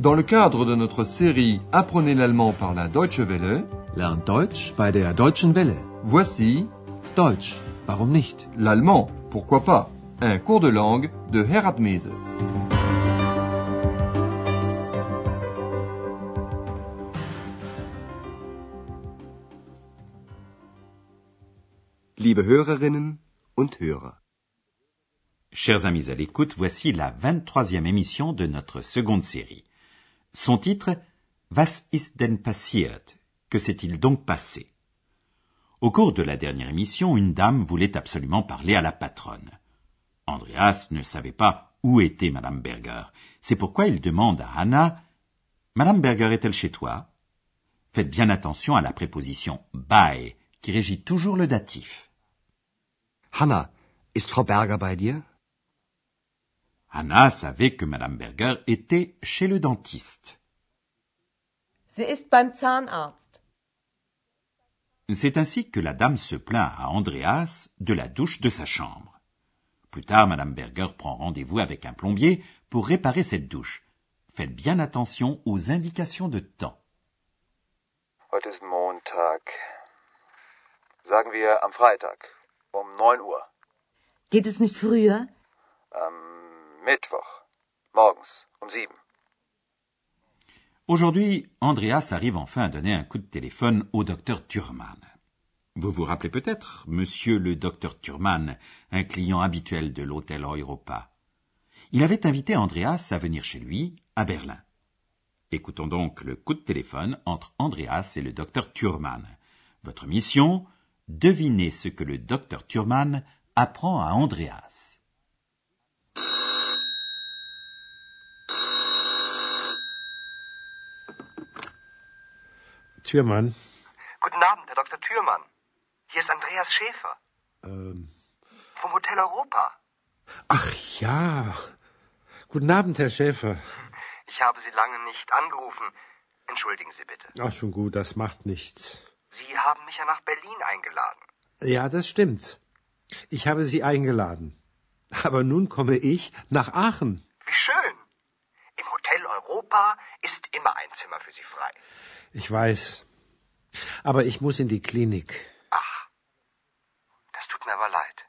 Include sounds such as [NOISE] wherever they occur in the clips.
Dans le cadre de notre série Apprenez l'allemand par la Deutsche Welle, Lernt Deutsch bei der Deutschen Welle. voici Deutsch, warum nicht? l'allemand, pourquoi pas, un cours de langue de Herat Mese. Liebe Hörerinnen und Hörer, Chers amis à l'écoute, voici la 23e émission de notre seconde série. Son titre Was ist denn passiert? Que s'est-il donc passé? Au cours de la dernière émission, une dame voulait absolument parler à la patronne. Andreas ne savait pas où était madame Berger. C'est pourquoi il demande à Anna Madame Berger est-elle chez toi? Faites bien attention à la préposition bei qui régit toujours le datif. Hanna, ist Frau Berger bei dir? Anna savait que madame Berger était chez le dentiste. Sie ist beim Zahnarzt. C'est ainsi que la dame se plaint à Andreas de la douche de sa chambre. Plus tard, Madame Berger prend rendez-vous avec un plombier pour réparer cette douche. Faites bien attention aux indications de temps. Heute ist Montag. Sagen wir am Freitag um 9 Uhr. Geht es nicht früher? Am Mittwoch morgens um 7. Aujourd'hui, Andreas arrive enfin à donner un coup de téléphone au docteur Thurman. Vous vous rappelez peut-être, monsieur le docteur Thurman, un client habituel de l'hôtel Europa. Il avait invité Andreas à venir chez lui, à Berlin. Écoutons donc le coup de téléphone entre Andreas et le docteur Thurman. Votre mission, devinez ce que le docteur Thurman apprend à Andreas. Türmann. Guten Abend, Herr Dr. Thürmann. Hier ist Andreas Schäfer Ähm, vom Hotel Europa. ach ja. Guten Abend, Herr Schäfer. Ich habe Sie lange nicht angerufen. Entschuldigen Sie bitte. Ach, schon gut, das macht nichts. Sie haben mich ja nach Berlin eingeladen. Ja, das stimmt. Ich habe Sie eingeladen. Aber nun komme ich nach Aachen. Wie schön. Im Hotel Europa ist immer ein Zimmer für Sie frei. Ich weiß. Aber ich muss in die Klinik. Ach, das tut mir aber leid.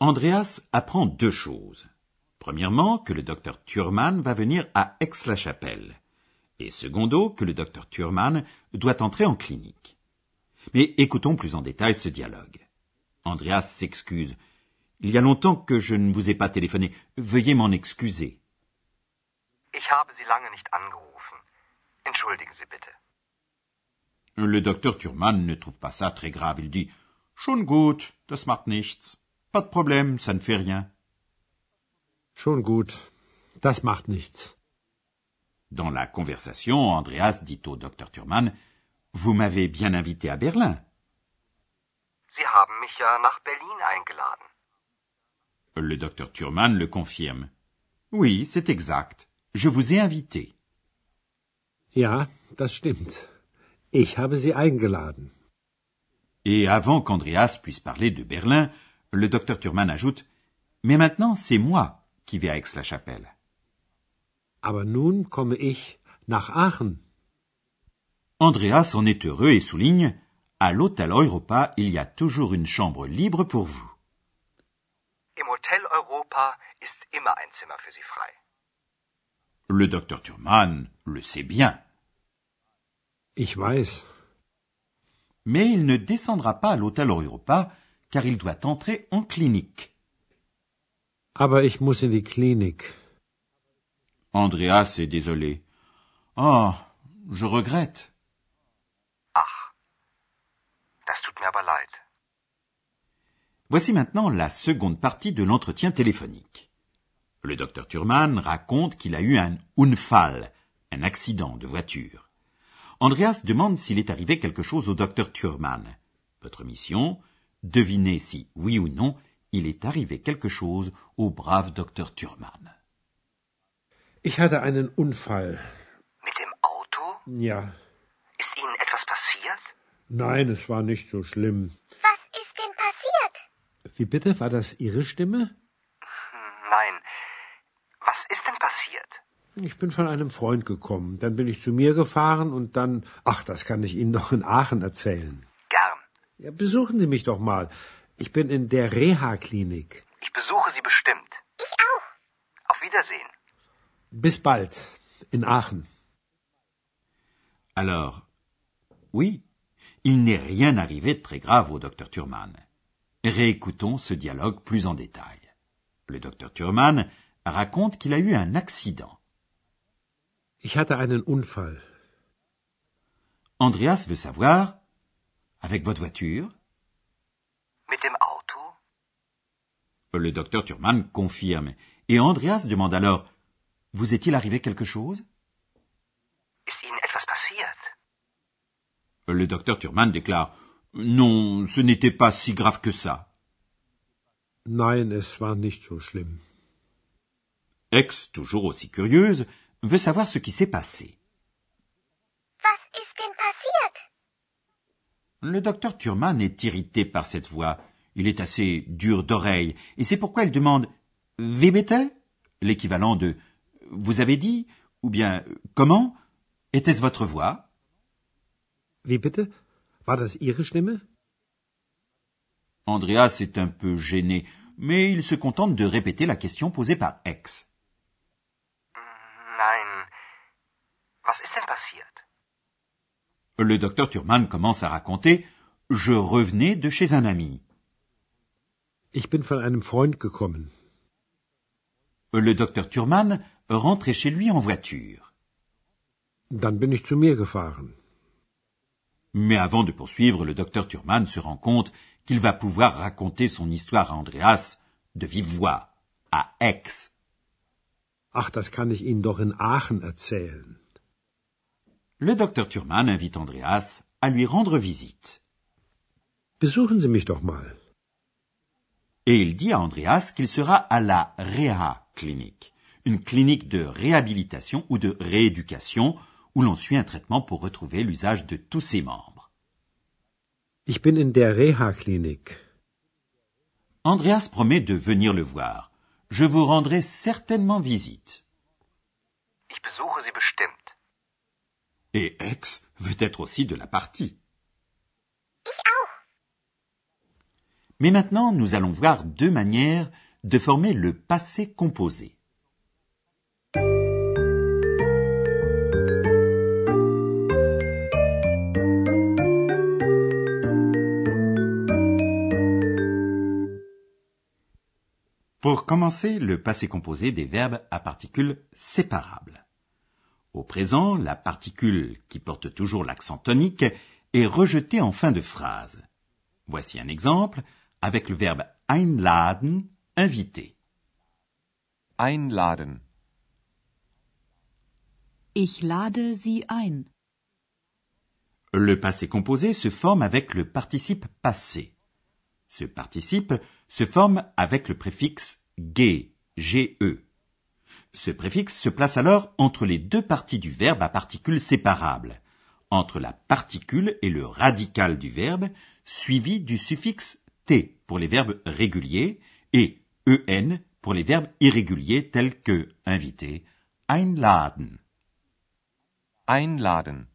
Andreas apprend deux choses. Premièrement, que le docteur Thurman va venir à Aix-la-Chapelle. Et secondo, que le docteur Thurman doit entrer en clinique. Mais écoutons plus en détail ce dialogue. Andreas s'excuse. Il y a longtemps que je ne vous ai pas téléphoné. Veuillez m'en excuser. Ich habe Sie lange nicht angerufen. Entschuldigen Sie bitte. Le docteur Thurman ne trouve pas ça très grave. Il dit Schon gut, das macht nichts. Pas de problème, ça ne fait rien. Schon gut. Das macht nichts. Dans la conversation, Andreas dit au docteur Thurman Vous m'avez bien invité à Berlin. Sie haben mich ja nach Berlin eingeladen. Le docteur Thurman le confirme. Oui, c'est exact. Je vous ai invité. Ja, das stimmt. Ich habe Sie eingeladen. Et avant qu'Andreas puisse parler de Berlin, le docteur Thurman ajoute Mais maintenant, c'est moi qui vais à Aix-la-Chapelle. Aber nun komme ich nach Aachen. Andreas en est heureux et souligne À l'hôtel Europa, il y a toujours une chambre libre pour vous. Im Hotel Europa ist immer ein Zimmer für Sie frei. Le docteur Thurman le sait bien, Ich weiß. mais il ne descendra pas à l'hôtel Europa car il doit entrer en clinique. Aber ich muss in die Klinik. Andreas est désolé. Oh, je regrette. Ach, das tut mir aber leid. Voici maintenant la seconde partie de l'entretien téléphonique. Le docteur Thurman raconte qu'il a eu un Unfall, un accident de voiture. Andreas demande s'il est arrivé quelque chose au docteur Thurman. Votre mission, devinez si, oui ou non, il est arrivé quelque chose au brave docteur Thurman. Ich hatte einen Unfall. Mit dem Auto? Ja. Ist Ihnen etwas passiert? Nein, es war nicht so schlimm. Was ist denn passiert? Wie bitte? War das Ihre Stimme? Ich bin von einem Freund gekommen. Dann bin ich zu mir gefahren und dann. Ach, das kann ich Ihnen [LAUGHS] noch in Aachen erzählen. Gern. Ja, besuchen Sie mich doch mal. Ich bin in der Reha-Klinik. Ich besuche Sie bestimmt. Ich auch. Auf Wiedersehen. Bis bald. In Aachen. Alors, oui, il n'est rien arrivé de très grave au docteur Thurman. Réécoutons ce dialogue plus en détail. Le docteur Thurman raconte qu'il a eu un accident. Ich hatte einen Unfall. Andreas veut savoir, avec votre voiture? Mit dem Auto? Le docteur Thurman confirme, et Andreas demande alors, vous est-il arrivé quelque chose? Ist Ihnen etwas passiert? Le docteur Thurman déclare, non, ce n'était pas si grave que ça. Nein, es war nicht so schlimm. Ex, toujours aussi curieuse, veut savoir ce qui s'est passé. Was ist denn passiert? Le docteur Thurman est irrité par cette voix. Il est assez dur d'oreille, et c'est pourquoi il demande Wie bitte l'équivalent de Vous avez dit ou bien Comment Était-ce votre voix? Wie bitte? War das Ihre Stimme? Andreas est un peu gêné, mais il se contente de répéter la question posée par Ex. Nein. Was ist denn passiert? Le docteur Thurman commence à raconter Je revenais de chez un ami. Ich bin von einem Freund gekommen. Le docteur Thurman rentrait chez lui en voiture. Dann bin ich zu mir gefahren. Mais avant de poursuivre, le docteur Thurman se rend compte qu'il va pouvoir raconter son histoire à Andreas de vive voix, à Aix. Ach, das kann ich Ihnen doch in Aachen erzählen. Le docteur Thurman invite Andreas à lui rendre visite. Besuchen Sie mich doch mal. Et il dit à Andreas qu'il sera à la Reha Clinic, une clinique de réhabilitation ou de rééducation où l'on suit un traitement pour retrouver l'usage de tous ses membres. Ich bin in der Reha-Klinik. Andreas promet de venir le voir. Je vous rendrai certainement visite. Ich besuche Sie bestimmt. Et Ex veut être aussi de la partie. Ich auch. Mais maintenant, nous allons voir deux manières de former le passé composé. Pour commencer, le passé composé des verbes à particules séparables. Au présent, la particule qui porte toujours l'accent tonique est rejetée en fin de phrase. Voici un exemple avec le verbe einladen, inviter. Einladen. Ich lade Sie ein. Le passé composé se forme avec le participe passé. Ce participe se forme avec le préfixe ge, ge. Ce préfixe se place alors entre les deux parties du verbe à particules séparables, entre la particule et le radical du verbe, suivi du suffixe t pour les verbes réguliers et en pour les verbes irréguliers tels que inviter, einladen. Einladen.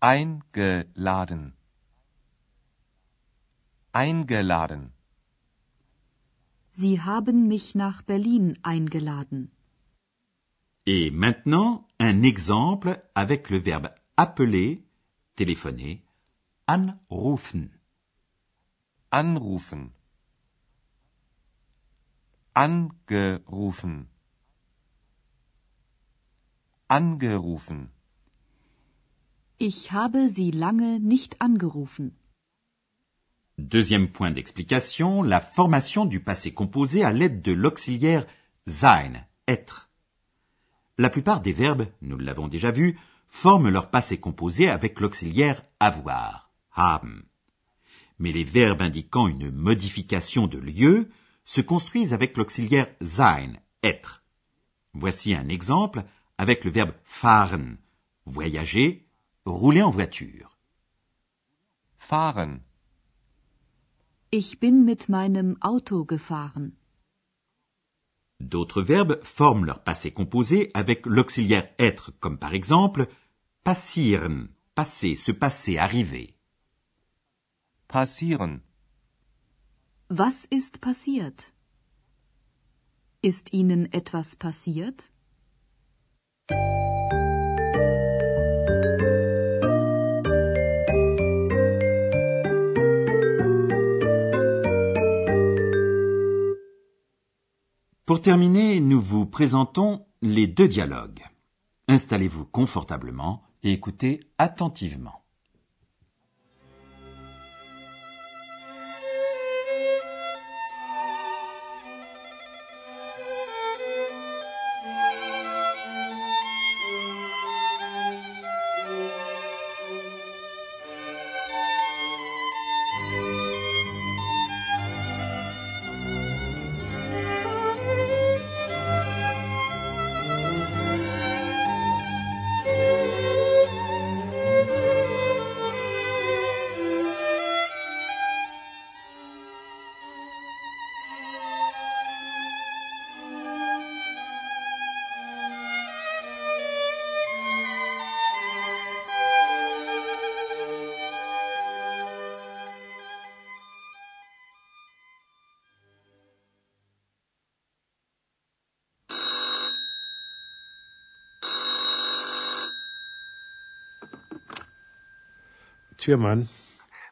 Eingeladen. Eingeladen. Sie haben mich nach Berlin eingeladen. Et maintenant, un exemple avec le verbe appeler, téléphoner, anrufen. Anrufen. Angerufen. Angerufen. Ich habe Sie lange nicht angerufen. Deuxième point d'explication, la formation du passé composé à l'aide de l'auxiliaire sein, être. La plupart des verbes, nous l'avons déjà vu, forment leur passé composé avec l'auxiliaire avoir, haben. Mais les verbes indiquant une modification de lieu se construisent avec l'auxiliaire sein, être. Voici un exemple avec le verbe fahren, voyager, rouler en voiture. Fahren. Ich bin mit meinem Auto gefahren. D'autres verbes forment leur passé composé avec l'auxiliaire être, comme par exemple passieren, passer, se passer, arriver. Passieren. Was ist passiert? Ist Ihnen etwas passiert? Pour terminer, nous vous présentons les deux dialogues. Installez-vous confortablement et écoutez attentivement. Türmann.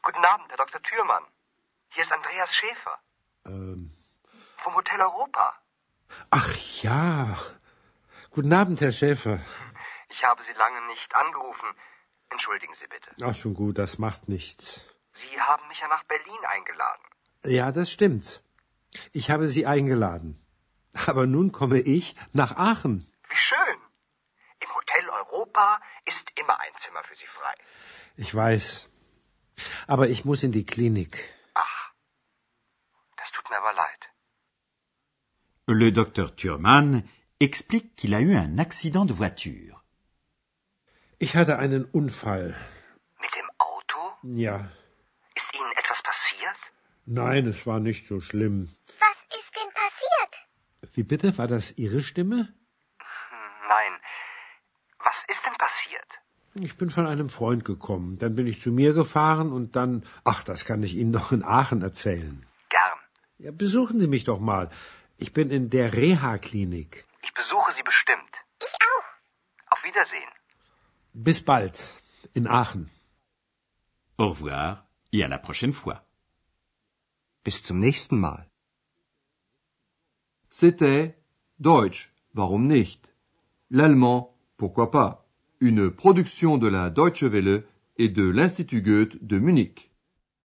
Guten Abend, Herr Dr. Thürmann. Hier ist Andreas Schäfer. Ähm. Vom Hotel Europa. Ach ja. Guten Abend, Herr Schäfer. Ich habe Sie lange nicht angerufen. Entschuldigen Sie bitte. Ach, schon gut, das macht nichts. Sie haben mich ja nach Berlin eingeladen. Ja, das stimmt. Ich habe Sie eingeladen. Aber nun komme ich nach Aachen. Wie schön. Im Hotel Europa ist immer ein Zimmer für Sie frei. Ich weiß. Aber ich muss in die Klinik. Ach, das tut mir aber leid. Le docteur Thurman explique qu'il a eu un accident de voiture. Ich hatte einen Unfall. Mit dem Auto? Ja. Ist Ihnen etwas passiert? Nein, es war nicht so schlimm. Was ist denn passiert? Wie bitte? War das Ihre Stimme? Nein. Was ist denn passiert? Ich bin von einem Freund gekommen. Dann bin ich zu mir gefahren und dann. Ach, das kann ich Ihnen [LAUGHS] noch in Aachen erzählen. Gern. Ja, besuchen Sie mich doch mal. Ich bin in der Reha-Klinik. Ich besuche Sie bestimmt. Ich auch. Auf Wiedersehen. Bis bald. In Aachen. Au revoir et à la prochaine fois. Bis zum nächsten Mal. C'était Deutsch, warum nicht? L'allemand, pourquoi pas? Une production de la Deutsche Welle et de l'Institut Goethe de Munich.